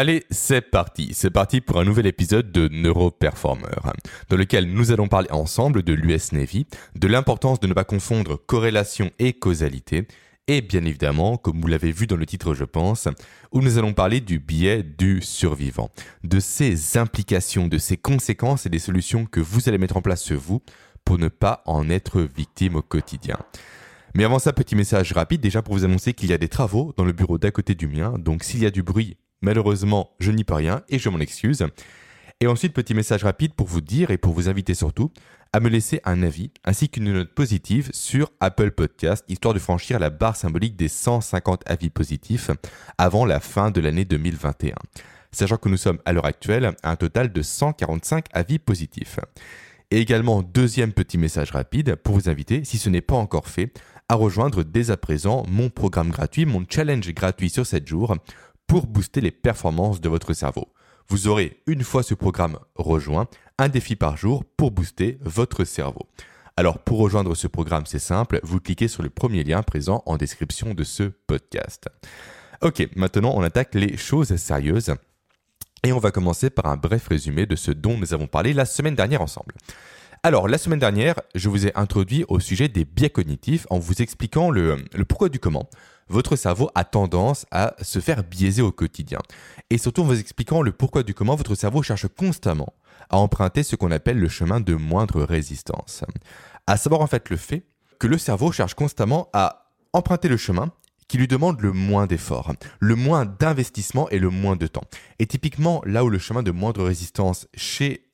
Allez, c'est parti. C'est parti pour un nouvel épisode de Neuroperformer, dans lequel nous allons parler ensemble de l'US Navy, de l'importance de ne pas confondre corrélation et causalité, et bien évidemment, comme vous l'avez vu dans le titre je pense, où nous allons parler du biais du survivant, de ses implications, de ses conséquences et des solutions que vous allez mettre en place vous pour ne pas en être victime au quotidien. Mais avant ça, petit message rapide déjà pour vous annoncer qu'il y a des travaux dans le bureau d'à côté du mien, donc s'il y a du bruit, malheureusement, je n'y peux rien et je m'en excuse. Et ensuite, petit message rapide pour vous dire et pour vous inviter surtout à me laisser un avis ainsi qu'une note positive sur Apple Podcast, histoire de franchir la barre symbolique des 150 avis positifs avant la fin de l'année 2021. Sachant que nous sommes à l'heure actuelle à un total de 145 avis positifs. Et également, deuxième petit message rapide pour vous inviter, si ce n'est pas encore fait, à rejoindre dès à présent mon programme gratuit, mon challenge gratuit sur 7 jours pour booster les performances de votre cerveau. Vous aurez, une fois ce programme rejoint, un défi par jour pour booster votre cerveau. Alors pour rejoindre ce programme, c'est simple, vous cliquez sur le premier lien présent en description de ce podcast. Ok, maintenant on attaque les choses sérieuses. Et on va commencer par un bref résumé de ce dont nous avons parlé la semaine dernière ensemble. Alors, la semaine dernière, je vous ai introduit au sujet des biais cognitifs en vous expliquant le, pourquoi du comment. Votre cerveau a tendance à se faire biaiser au quotidien. Et surtout en vous expliquant le pourquoi du comment, votre cerveau cherche constamment à emprunter ce qu'on appelle le chemin de moindre résistance. À savoir en fait le fait que le cerveau cherche constamment à emprunter le chemin qui lui demande le moins d'efforts, le moins d'investissement et le moins de temps. Et typiquement, là où le chemin de moindre résistance chez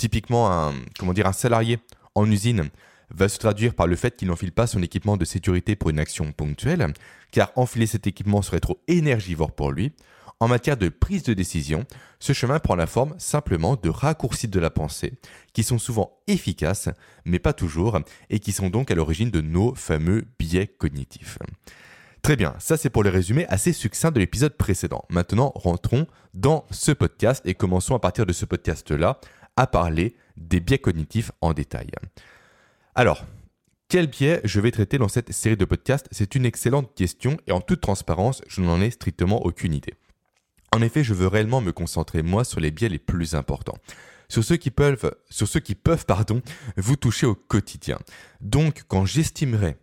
typiquement un, comment dire, un salarié en usine va se traduire par le fait qu'il n'enfile pas son équipement de sécurité pour une action ponctuelle, car enfiler cet équipement serait trop énergivore pour lui. En matière de prise de décision, ce chemin prend la forme simplement de raccourcis de la pensée, qui sont souvent efficaces, mais pas toujours, et qui sont donc à l'origine de nos fameux biais cognitifs. Très bien, ça c'est pour le résumé assez succinct de l'épisode précédent. Maintenant, rentrons dans ce podcast et commençons à partir de ce podcast-là à parler des biais cognitifs en détail. Alors, quel biais je vais traiter dans cette série de podcasts? C'est une excellente question et en toute transparence, je n'en ai strictement aucune idée. En effet, je veux réellement me concentrer moi sur les biais les plus importants, sur ceux qui peuvent, sur ceux qui peuvent pardon, vous toucher au quotidien. Donc, quand j'estimerai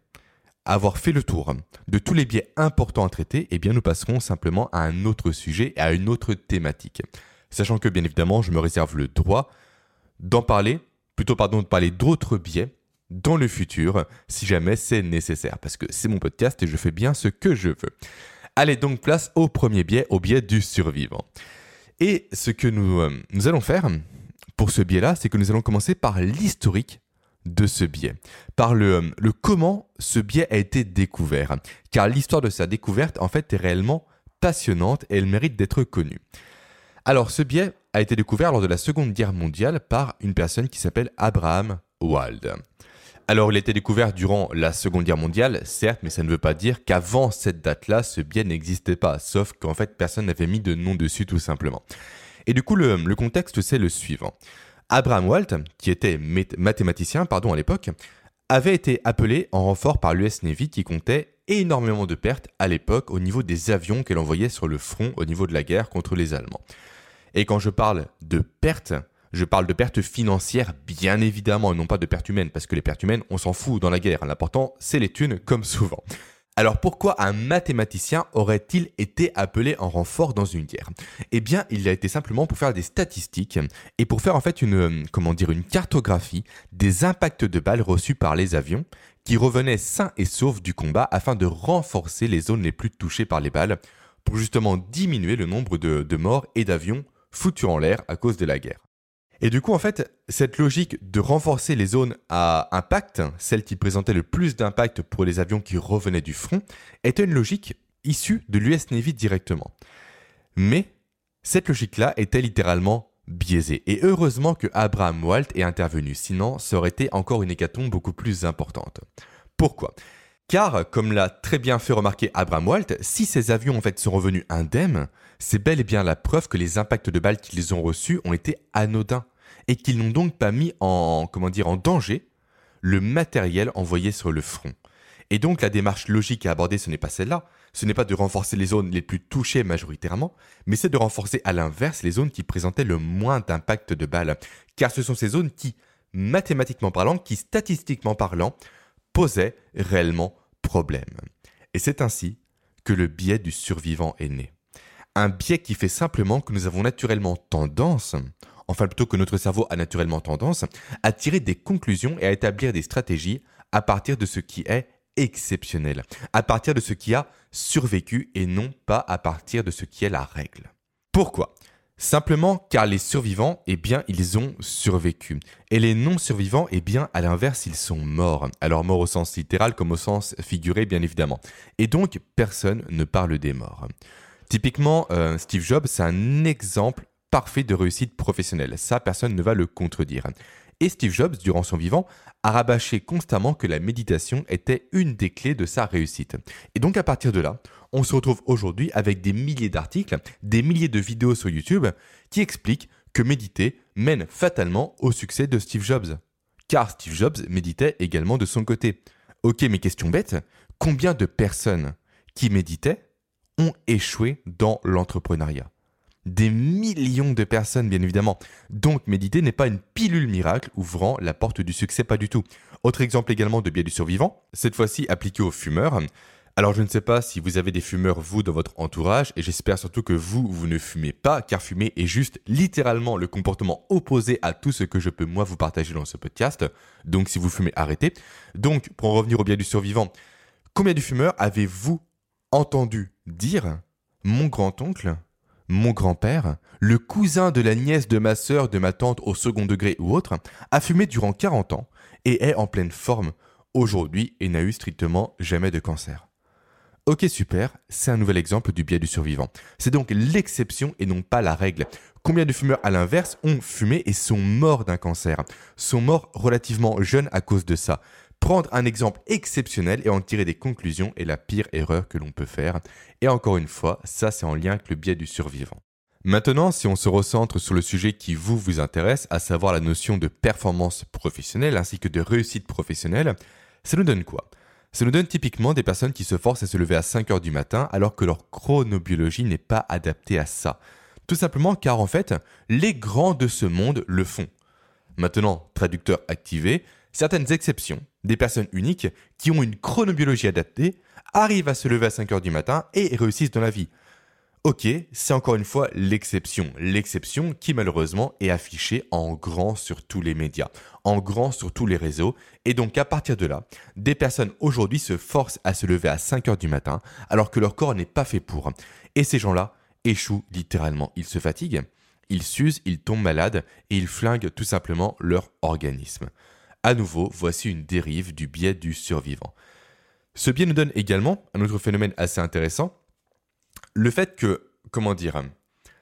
avoir fait le tour de tous les biais importants à traiter, eh bien nous passerons simplement à un autre sujet et à une autre thématique. Sachant que bien évidemment, je me réserve le droit d'en parler, plutôt pardon, de parler d'autres biais dans le futur, si jamais c'est nécessaire, parce que c'est mon podcast et je fais bien ce que je veux. Allez donc place au premier biais, au biais du survivant. Et ce que nous, euh, nous allons faire pour ce biais-là, c'est que nous allons commencer par l'historique de ce biais, par le, euh, le comment ce biais a été découvert, car l'histoire de sa découverte en fait est réellement passionnante et elle mérite d'être connue. Alors ce biais a été découvert lors de la Seconde Guerre mondiale par une personne qui s'appelle Abraham Wald. Alors il a été découvert durant la Seconde Guerre mondiale, certes, mais ça ne veut pas dire qu'avant cette date-là, ce biais n'existait pas, sauf qu'en fait personne n'avait mis de nom dessus tout simplement. Et du coup, le, contexte, c'est le suivant. Abraham Wald, qui était mathématicien pardon, à l'époque, avait été appelé en renfort par l'US Navy qui comptait énormément de pertes à l'époque au niveau des avions qu'elle envoyait sur le front au niveau de la guerre contre les Allemands. Et quand je parle de pertes, je parle de pertes financières, bien évidemment, et non pas de pertes humaines, parce que les pertes humaines, on s'en fout dans la guerre. L'important, c'est les thunes, comme souvent. Alors pourquoi un mathématicien aurait-il été appelé en renfort dans une guerre? Eh bien, il a été simplement pour faire des statistiques et pour faire en fait une comment dire une cartographie des impacts de balles reçus par les avions qui revenaient sains et saufs du combat afin de renforcer les zones les plus touchées par les balles pour justement diminuer le nombre de, de morts et d'avions foutu en l'air à cause de la guerre. Et du coup, en fait, cette logique de renforcer les zones à impact, celle qui présentait le plus d'impact pour les avions qui revenaient du front, était une logique issue de l'US Navy directement. Mais cette logique-là était littéralement biaisée. Et heureusement que Abraham Walt est intervenu, sinon ça aurait été encore une hécatombe beaucoup plus importante. Pourquoi? Car, comme l'a très bien fait remarquer Abraham Walt, si ces avions en fait sont revenus indemnes, c'est bel et bien la preuve que les impacts de balles qu'ils ont reçus ont été anodins et qu'ils n'ont donc pas mis en danger le matériel envoyé sur le front. Et donc la démarche logique à aborder, ce n'est pas celle-là. Ce n'est pas de renforcer les zones les plus touchées majoritairement, mais c'est de renforcer à l'inverse les zones qui présentaient le moins d'impact de balles. Car ce sont ces zones qui, mathématiquement parlant, qui statistiquement parlant, posaient réellement problème. Et c'est ainsi que le biais du survivant est né. Un biais qui fait simplement que nous avons naturellement tendance, enfin plutôt que notre cerveau a naturellement tendance, à tirer des conclusions et à établir des stratégies à partir de ce qui est exceptionnel, à partir de ce qui a survécu et non pas à partir de ce qui est la règle. Pourquoi? Simplement car les survivants, eh bien, ils ont survécu. Et les non-survivants, eh bien, à l'inverse, ils sont morts. Alors morts au sens littéral comme au sens figuré, bien évidemment. Et donc, personne ne parle des morts. Typiquement, euh, Steve Jobs, c'est un exemple parfait de réussite professionnelle. Ça, personne ne va le contredire. Et Steve Jobs, durant son vivant, a rabâché constamment que la méditation était une des clés de sa réussite. Et donc à partir de là, on se retrouve aujourd'hui avec des milliers d'articles, des milliers de vidéos sur YouTube qui expliquent que méditer mène fatalement au succès de Steve Jobs. Car Steve Jobs méditait également de son côté. Ok, mais question bête, combien de personnes qui méditaient ont échoué dans l'entrepreneuriat? Des millions de personnes, bien évidemment. Donc, méditer n'est pas une pilule miracle ouvrant la porte du succès, pas du tout. Autre exemple également de biais du survivant, cette fois-ci appliqué aux fumeurs. Alors, je ne sais pas si vous avez des fumeurs, vous, dans votre entourage, et j'espère surtout que vous, vous ne fumez pas, car fumer est juste littéralement le comportement opposé à tout ce que je peux, moi, vous partager dans ce podcast. Donc, si vous fumez, arrêtez. Donc, pour en revenir au biais du survivant, combien de fumeurs avez-vous entendu dire mon grand-oncle mon grand-père, le cousin de la nièce de ma sœur, de ma tante au second degré ou autre, a fumé durant 40 ans et est en pleine forme aujourd'hui et n'a eu strictement jamais de cancer. Ok super, c'est un nouvel exemple du biais du survivant. C'est donc l'exception et non pas la règle. Combien de fumeurs à l'inverse ont fumé et sont morts d'un cancer? Sont morts relativement jeunes à cause de ça. Prendre un exemple exceptionnel et en tirer des conclusions est la pire erreur que l'on peut faire. Et encore une fois, ça c'est en lien avec le biais du survivant. Maintenant, si on se recentre sur le sujet qui vous vous intéresse, à savoir la notion de performance professionnelle ainsi que de réussite professionnelle, ça nous donne quoi? Ça nous donne typiquement des personnes qui se forcent à se lever à 5 heures du matin alors que leur chronobiologie n'est pas adaptée à ça. Tout simplement car en fait, les grands de ce monde le font. Maintenant, traducteur activé, certaines exceptions, des personnes uniques qui ont une chronobiologie adaptée, arrivent à se lever à 5 heures du matin et réussissent dans la vie. Ok, c'est encore une fois l'exception. L'exception qui malheureusement est affichée en grand sur tous les médias, en grand sur tous les réseaux. Et donc à partir de là, des personnes aujourd'hui se forcent à se lever à 5 heures du matin alors que leur corps n'est pas fait pour. Et ces gens-là échouent littéralement. Ils se fatiguent, ils s'usent, ils tombent malades et ils flinguent tout simplement leur organisme. À nouveau, voici une dérive du biais du survivant. Ce biais nous donne également un autre phénomène assez intéressant, le fait que, comment dire,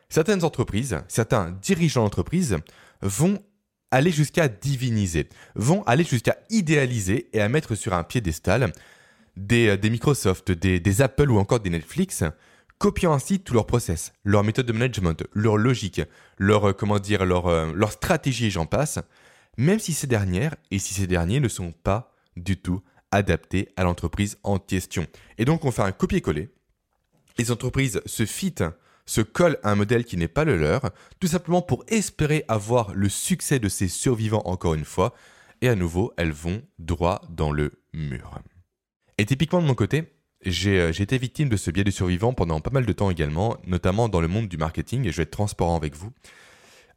certaines entreprises, certains dirigeants d'entreprise vont aller jusqu'à diviniser, vont aller jusqu'à idéaliser et à mettre sur un piédestal des, des Microsoft, des, Apple ou encore des Netflix, copiant ainsi tout leur process, leur méthode de management, leur logique, leur, comment dire, leur, euh, leur j'en passe, même si ces dernières et si ces derniers ne sont pas du tout adaptés à l'entreprise en question. Et donc on fait un copier-coller. Les entreprises se fitent, se collent à un modèle qui n'est pas le leur, tout simplement pour espérer avoir le succès de ces survivants encore une fois, et à nouveau elles vont droit dans le mur. Et typiquement de mon côté, j'ai euh, été victime de ce biais de survivants pendant pas mal de temps également, notamment dans le monde du marketing, et je vais être transparent avec vous.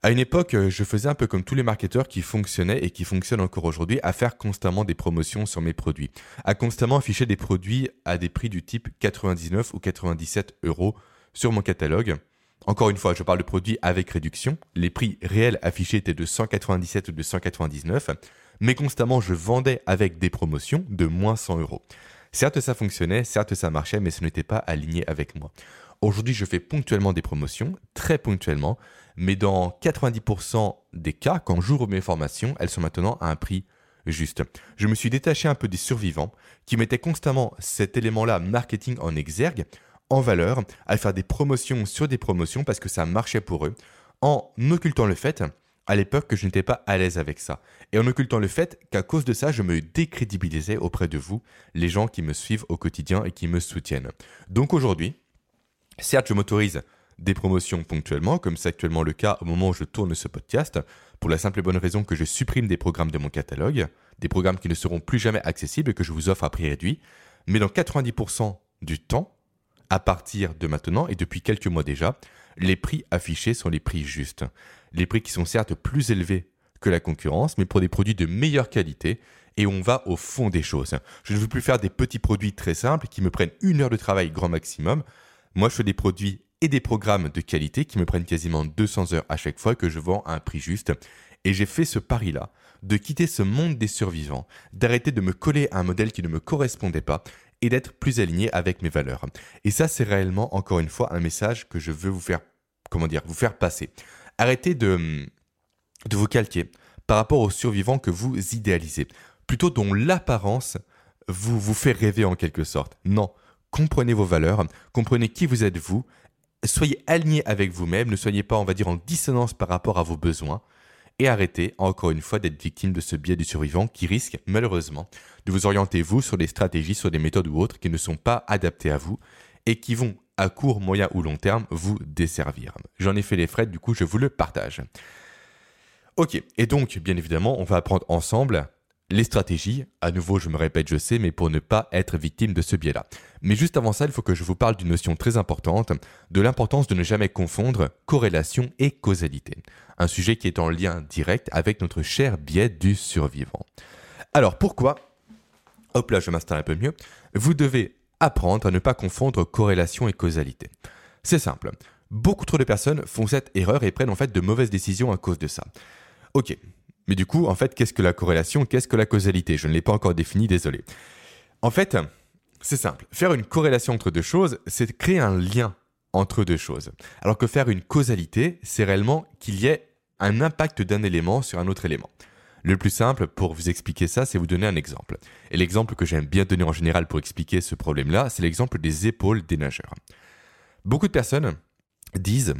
À une époque, euh, je faisais un peu comme tous les marketeurs qui fonctionnaient et qui fonctionnent encore aujourd'hui à faire constamment des promotions sur mes produits, à constamment afficher des produits à des prix du type 99 ou 97 euros sur mon catalogue. Encore une fois, je parle de produits avec réduction. Les prix réels affichés étaient de 197 ou de 199, mais constamment je vendais avec des promotions de moins 100 euros. Certes, ça fonctionnait, certes, ça marchait, mais ce n'était pas aligné avec moi. Aujourd'hui, je fais ponctuellement des promotions, très ponctuellement, mais dans 90% des cas, quand j'ouvre mes formations, elles sont maintenant à un prix juste. Je me suis détaché un peu des survivants qui mettaient constamment cet élément-là marketing en exergue, en valeur, à faire des promotions sur des promotions parce que ça marchait pour eux, en occultant le fait, à l'époque que je n'étais pas à l'aise avec ça. Et en occultant le fait qu'à cause de ça, je me décrédibilisais auprès de vous, les gens qui me suivent au quotidien et qui me soutiennent. Donc aujourd'hui, certes, je m'autorise des promotions ponctuellement, comme c'est actuellement le cas au moment où je tourne ce podcast, pour la simple et bonne raison que je supprime des programmes de mon catalogue, des programmes qui ne seront plus jamais accessibles et que je vous offre à prix réduit. Mais dans 90% du temps, à partir de maintenant et depuis quelques mois déjà, les prix affichés sont les prix justes. Les prix qui sont certes plus élevés que la concurrence, mais pour des produits de meilleure qualité et on va au fond des choses. Je ne veux plus faire des petits produits très simples qui me prennent une heure de travail grand maximum. Moi, je fais des produits et des programmes de qualité qui me prennent quasiment 200 heures à chaque fois que je vends à un prix juste. Et j'ai fait ce pari-là, de quitter ce monde des survivants, d'arrêter de me coller à un modèle qui ne me correspondait pas et d'être plus aligné avec mes valeurs. Et ça, c'est réellement, encore une fois, un message que je veux vous faire, comment dire, vous faire passer. Arrêtez de, vous calquer par rapport aux survivants que vous idéalisez, plutôt dont l'apparence vous fait rêver en quelque sorte. Non, comprenez vos valeurs, comprenez qui vous êtes vous, soyez aligné avec vous-même, ne soyez pas, on va dire, en dissonance par rapport à vos besoins, et arrêtez, encore une fois, d'être victime de ce biais du survivant qui risque, malheureusement, de vous orienter, vous, sur des stratégies, sur des méthodes ou autres qui ne sont pas adaptées à vous et qui vont, à court, moyen ou long terme, vous desservir. J'en ai fait les frais, du coup, je vous le partage. Ok, et donc, bien évidemment, on va apprendre ensemble les stratégies, à nouveau je me répète, je sais, mais pour ne pas être victime de ce biais-là. Mais juste avant ça, il faut que je vous parle d'une notion très importante, de l'importance de ne jamais confondre corrélation et causalité. Un sujet qui est en lien direct avec notre cher biais du survivant. Alors pourquoi Hop là, je m'installe un peu mieux. Vous devez apprendre à ne pas confondre corrélation et causalité? C'est simple. Beaucoup trop de personnes font cette erreur et prennent en fait de mauvaises décisions à cause de ça. Ok, mais du coup, en fait, qu'est-ce que la corrélation Qu'est-ce que la causalité? Je ne l'ai pas encore défini, désolé. En fait, c'est simple. Faire une corrélation entre deux choses, c'est créer un lien entre deux choses. Alors que faire une causalité, c'est réellement qu'il y ait un impact d'un élément sur un autre élément. Le plus simple pour vous expliquer ça, c'est vous donner un exemple. Et l'exemple que j'aime bien donner en général pour expliquer ce problème-là, c'est l'exemple des épaules des nageurs. Beaucoup de personnes disent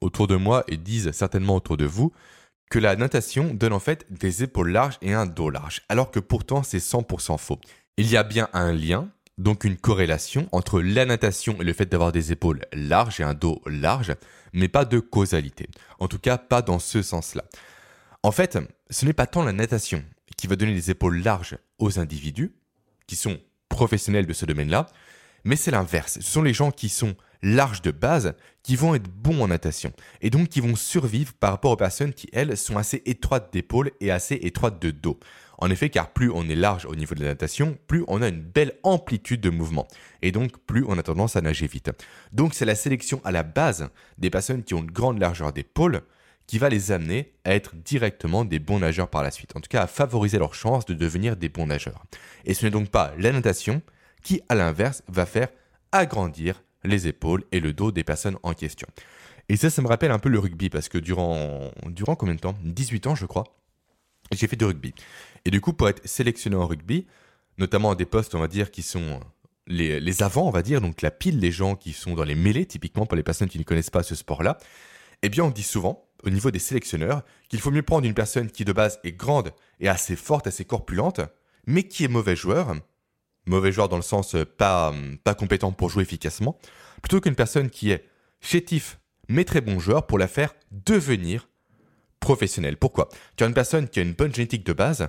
autour de moi et disent certainement autour de vous que la natation donne en fait des épaules larges et un dos large, alors que pourtant c'est 100% faux. Il y a bien un lien, donc une corrélation entre la natation et le fait d'avoir des épaules larges et un dos large, mais pas de causalité. En tout cas, pas dans ce sens-là. En fait, ce n'est pas tant la natation qui va donner des épaules larges aux individus, qui sont professionnels de ce domaine-là, mais c'est l'inverse. Ce sont les gens qui sont larges de base qui vont être bons en natation et donc qui vont survivre par rapport aux personnes qui, elles, sont assez étroites d'épaule et assez étroites de dos. En effet, car plus on est large au niveau de la natation, plus on a une belle amplitude de mouvement et donc plus on a tendance à nager vite. Donc c'est la sélection à la base des personnes qui ont une grande largeur d'épaule qui va les amener à être directement des bons nageurs par la suite, en tout cas à favoriser leur chance de devenir des bons nageurs. Et ce n'est donc pas la natation qui, à l'inverse, va faire agrandir les épaules et le dos des personnes en question. Et ça, ça me rappelle un peu le rugby, parce que durant, durant combien de temps? 18 ans, je crois, j'ai fait du rugby. Et du coup, pour être sélectionné en rugby, notamment à des postes, on va dire, qui sont les, les on va dire, donc la pile des gens qui sont dans les mêlées, typiquement pour les personnes qui ne connaissent pas ce sport-là, eh bien, on dit souvent, au niveau des sélectionneurs, qu'il faut mieux prendre une personne qui de base est grande et assez forte, assez corpulente, mais qui est mauvais joueur, mauvais joueur dans le sens euh, pas, euh, pas compétent pour jouer efficacement, plutôt qu'une personne qui est chétif mais très bon joueur pour la faire devenir professionnelle. Pourquoi? Car une personne qui a une bonne génétique de base,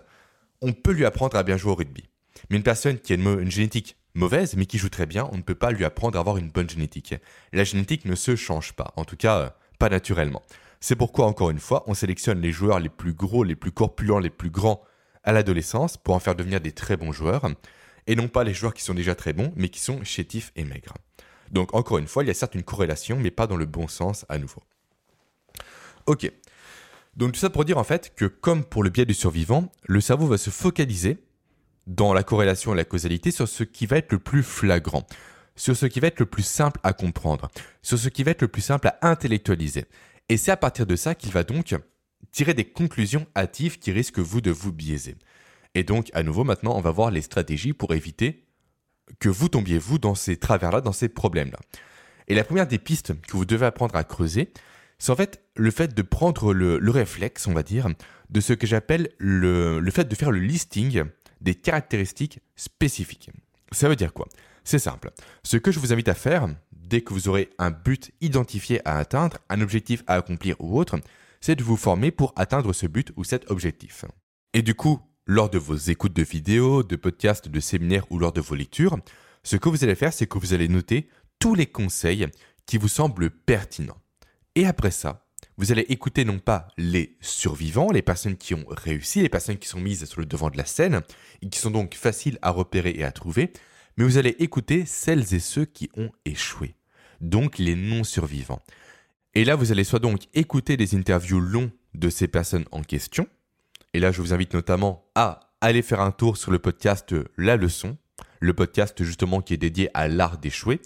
on peut lui apprendre à bien jouer au rugby. Mais une personne qui a une, génétique mauvaise mais qui joue très bien, on ne peut pas lui apprendre à avoir une bonne génétique. La génétique ne se change pas, en tout cas euh, pas naturellement. C'est pourquoi, encore une fois, on sélectionne les joueurs les plus gros, les plus corpulents, les plus grands à l'adolescence pour en faire devenir des très bons joueurs et non pas les joueurs qui sont déjà très bons, mais qui sont chétifs et maigres. Donc encore une fois, il y a certes une corrélation, mais pas dans le bon sens à nouveau. Ok. Donc tout ça pour dire en fait que comme pour le biais du survivant, le cerveau va se focaliser dans la corrélation et la causalité sur ce qui va être le plus flagrant, sur ce qui va être le plus simple à comprendre, sur ce qui va être le plus simple à intellectualiser. Et c'est à partir de ça qu'il va donc tirer des conclusions hâtives qui risquent vous de vous biaiser. Et donc, à nouveau, maintenant, on va voir les stratégies pour éviter que vous tombiez, vous, dans ces travers-là, dans ces problèmes-là. Et la première des pistes que vous devez apprendre à creuser, c'est en fait le fait de prendre le, réflexe, on va dire, de ce que j'appelle le, le fait de faire le listing des caractéristiques spécifiques. Ça veut dire quoi? C'est simple. Ce que je vous invite à faire, dès que vous aurez un but identifié à atteindre, un objectif à accomplir ou autre, c'est de vous former pour atteindre ce but ou cet objectif. Et du coup, lors de vos écoutes de vidéos, de podcasts, de séminaires ou lors de vos lectures, ce que vous allez faire, c'est que vous allez noter tous les conseils qui vous semblent pertinents. Et après ça, vous allez écouter non pas les survivants, les personnes qui ont réussi, les personnes qui sont mises sur le devant de la scène, et qui sont donc faciles à repérer et à trouver, mais vous allez écouter celles et ceux qui ont échoué, donc les non-survivants. Et là, vous allez soit donc écouter des interviews longs de ces personnes en question, et là, je vous invite notamment à aller faire un tour sur le podcast La Leçon, le podcast justement qui est dédié à l'art d'échouer,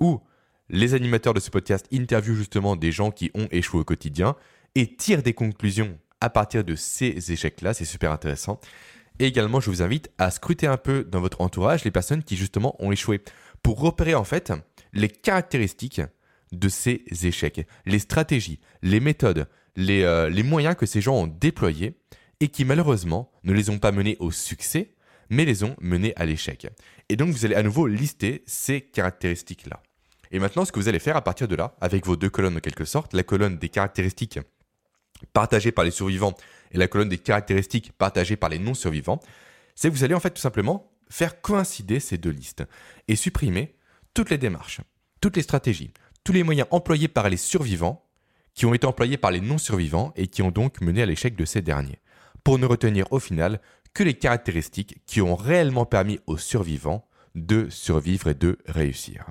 où les animateurs de ce podcast interviewent justement des gens qui ont échoué au quotidien et tirent des conclusions à partir de ces échecs-là. C'est super intéressant. Et également, je vous invite à scruter un peu dans votre entourage les personnes qui justement ont échoué pour repérer en fait les caractéristiques de ces échecs, les stratégies, les méthodes, les, euh, les moyens que ces gens ont déployés et qui malheureusement ne les ont pas menés au succès, mais les ont menés à l'échec. Et donc vous allez à nouveau lister ces caractéristiques-là. Et maintenant, ce que vous allez faire à partir de là, avec vos deux colonnes en quelque sorte, la colonne des caractéristiques partagées par les survivants et la colonne des caractéristiques partagées par les non-survivants, c'est que vous allez en fait tout simplement faire coïncider ces deux listes et supprimer toutes les démarches, toutes les stratégies, tous les moyens employés par les survivants qui ont été employés par les non-survivants et qui ont donc mené à l'échec de ces derniers, pour ne retenir au final que les caractéristiques qui ont réellement permis aux survivants de survivre et de réussir.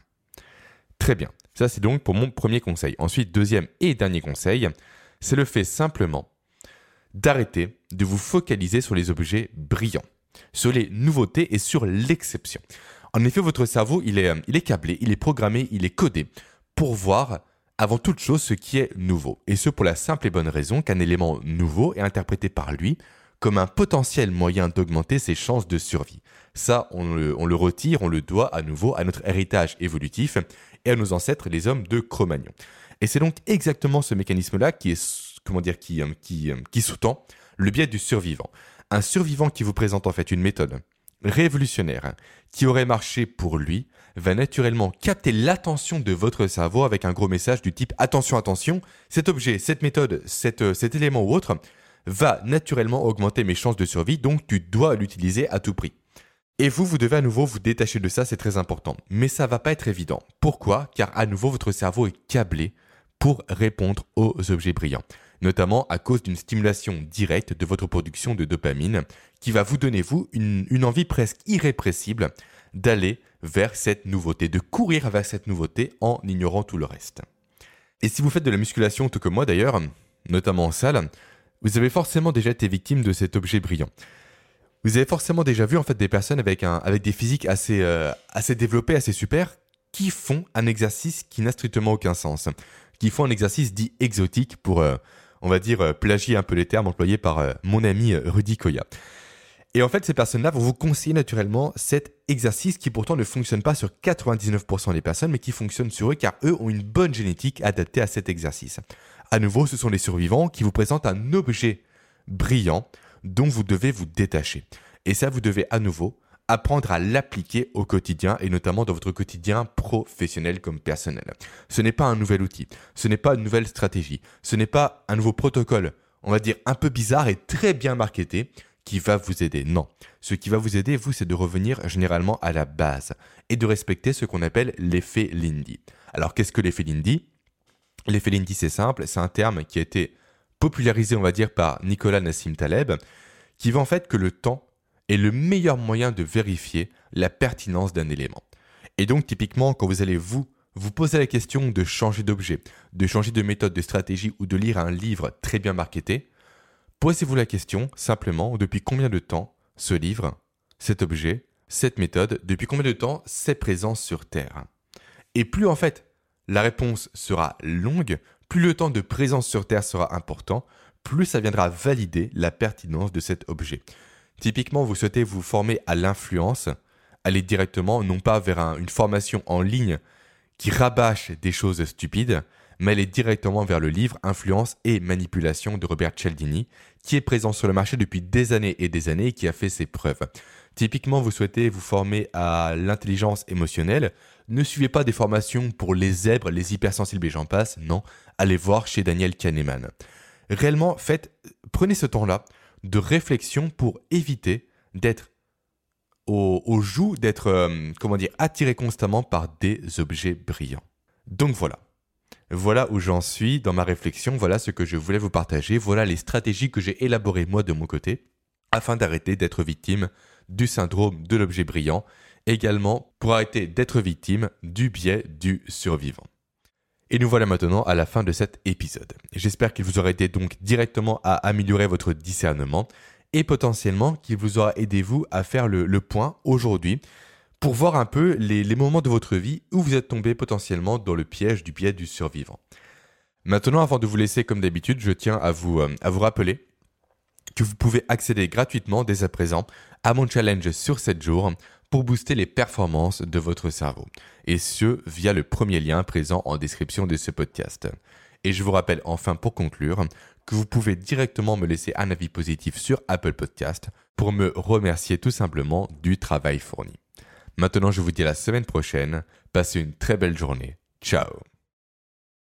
Très bien. Ça, c'est donc pour mon premier conseil. Ensuite, deuxième et dernier conseil, c'est le fait simplement d'arrêter de vous focaliser sur les objets brillants, sur les nouveautés et sur l'exception. En effet, votre cerveau, il est, il est câblé, il est programmé, il est codé pour voir avant toute chose ce qui est nouveau. Et ce pour la simple et bonne raison qu'un élément nouveau est interprété par lui comme un potentiel moyen d'augmenter ses chances de survie. Ça, on le, retire, on le doit à nouveau à notre héritage évolutif et à nos ancêtres, les hommes de Cro-Magnon. Et c'est donc exactement ce mécanisme-là qui est, comment dire, qui, euh, qui, euh, qui sous-tend le biais du survivant. Un survivant qui vous présente en fait une méthode révolutionnaire qui aurait marché pour lui va naturellement capter l'attention de votre cerveau avec un gros message du type attention, attention, cet objet, cette méthode, euh, cet élément ou autre va naturellement augmenter mes chances de survie, donc tu dois l'utiliser à tout prix. Et vous, vous devez à nouveau vous détacher de ça, c'est très important. Mais ça va pas être évident. Pourquoi? Car à nouveau, votre cerveau est câblé pour répondre aux objets brillants. Notamment à cause d'une stimulation directe de votre production de dopamine qui va vous donner, vous, une, envie presque irrépressible d'aller vers cette nouveauté, de courir vers cette nouveauté en ignorant tout le reste. Et si vous faites de la musculation tout comme moi d'ailleurs, notamment en salle, vous avez forcément déjà été victime de cet objet brillant. Vous avez forcément déjà vu en fait des personnes avec, un, avec des physiques assez, euh, assez développées, assez super, qui font un exercice qui n'a strictement aucun sens, qui font un exercice dit exotique pour, euh, on va dire, euh, plagier un peu les termes employés par mon ami Rudy Koya. Et en fait, ces personnes-là vont vous conseiller naturellement cet exercice qui pourtant ne fonctionne pas sur 99% des personnes, mais qui fonctionne sur eux car eux ont une bonne génétique adaptée à cet exercice. À nouveau, ce sont les survivants qui vous présentent un objet brillant dont vous devez vous détacher. Et ça, vous devez à nouveau apprendre à l'appliquer au quotidien et notamment dans votre quotidien professionnel comme personnel. Ce n'est pas un nouvel outil, ce n'est pas une nouvelle stratégie, ce n'est pas un nouveau protocole, on va dire un peu bizarre et très bien marketé qui va vous aider. Non, ce qui va vous aider, vous, c'est de revenir généralement à la base et de respecter ce qu'on appelle l'effet Lindy. Alors qu'est-ce que l'effet Lindy? L'effet Lindy, c'est simple, c'est un terme qui a été popularisé, on va dire, par Nicolas Nassim Taleb, qui veut en fait que le temps est le meilleur moyen de vérifier la pertinence d'un élément. Et donc, typiquement, quand vous allez vous vous poser la question de changer d'objet, de changer de méthode, de stratégie ou de lire un livre très bien marketé, posez-vous la question simplement depuis combien de temps ce livre, cet objet, cette méthode, depuis combien de temps c'est présent sur Terre? Et plus en fait la réponse sera longue, plus le temps de présence sur Terre sera important, plus ça viendra valider la pertinence de cet objet. Typiquement, vous souhaitez vous former à l'influence, aller directement non pas vers une formation en ligne qui rabâche des choses stupides, mais est directement vers le livre Influence et manipulation de Robert Cialdini, qui est présent sur le marché depuis des années et des années et qui a fait ses preuves. Typiquement, vous souhaitez vous former à l'intelligence émotionnelle, ne suivez pas des formations pour les zèbres, les hypersensibles et j'en passe, non, allez voir chez Daniel Kahneman. Réellement, faites, prenez ce temps-là de réflexion pour éviter d'être au, joug, d'être, euh, comment attiré constamment par des objets brillants. Donc voilà. Voilà où j'en suis dans ma réflexion, voilà ce que je voulais vous partager, voilà les stratégies que j'ai élaborées moi de mon côté, afin d'arrêter d'être victime du syndrome de l'objet brillant, également pour arrêter d'être victime du biais du survivant. Et nous voilà maintenant à la fin de cet épisode. J'espère qu'il vous aura aidé donc directement à améliorer votre discernement et potentiellement qu'il vous aura aidé vous à faire le, point aujourd'hui pour voir un peu les, moments de votre vie où vous êtes tombé potentiellement dans le piège du biais du survivant. Maintenant, avant de vous laisser comme d'habitude, je tiens à vous, euh, à vous rappeler que vous pouvez accéder gratuitement dès à présent à mon challenge sur 7 jours pour booster les performances de votre cerveau. Et ce, via le premier lien présent en description de ce podcast. Et je vous rappelle enfin pour conclure que vous pouvez directement me laisser un avis positif sur Apple Podcast pour me remercier tout simplement du travail fourni. Maintenant, je vous dis à la semaine prochaine. Passez une très belle journée. Ciao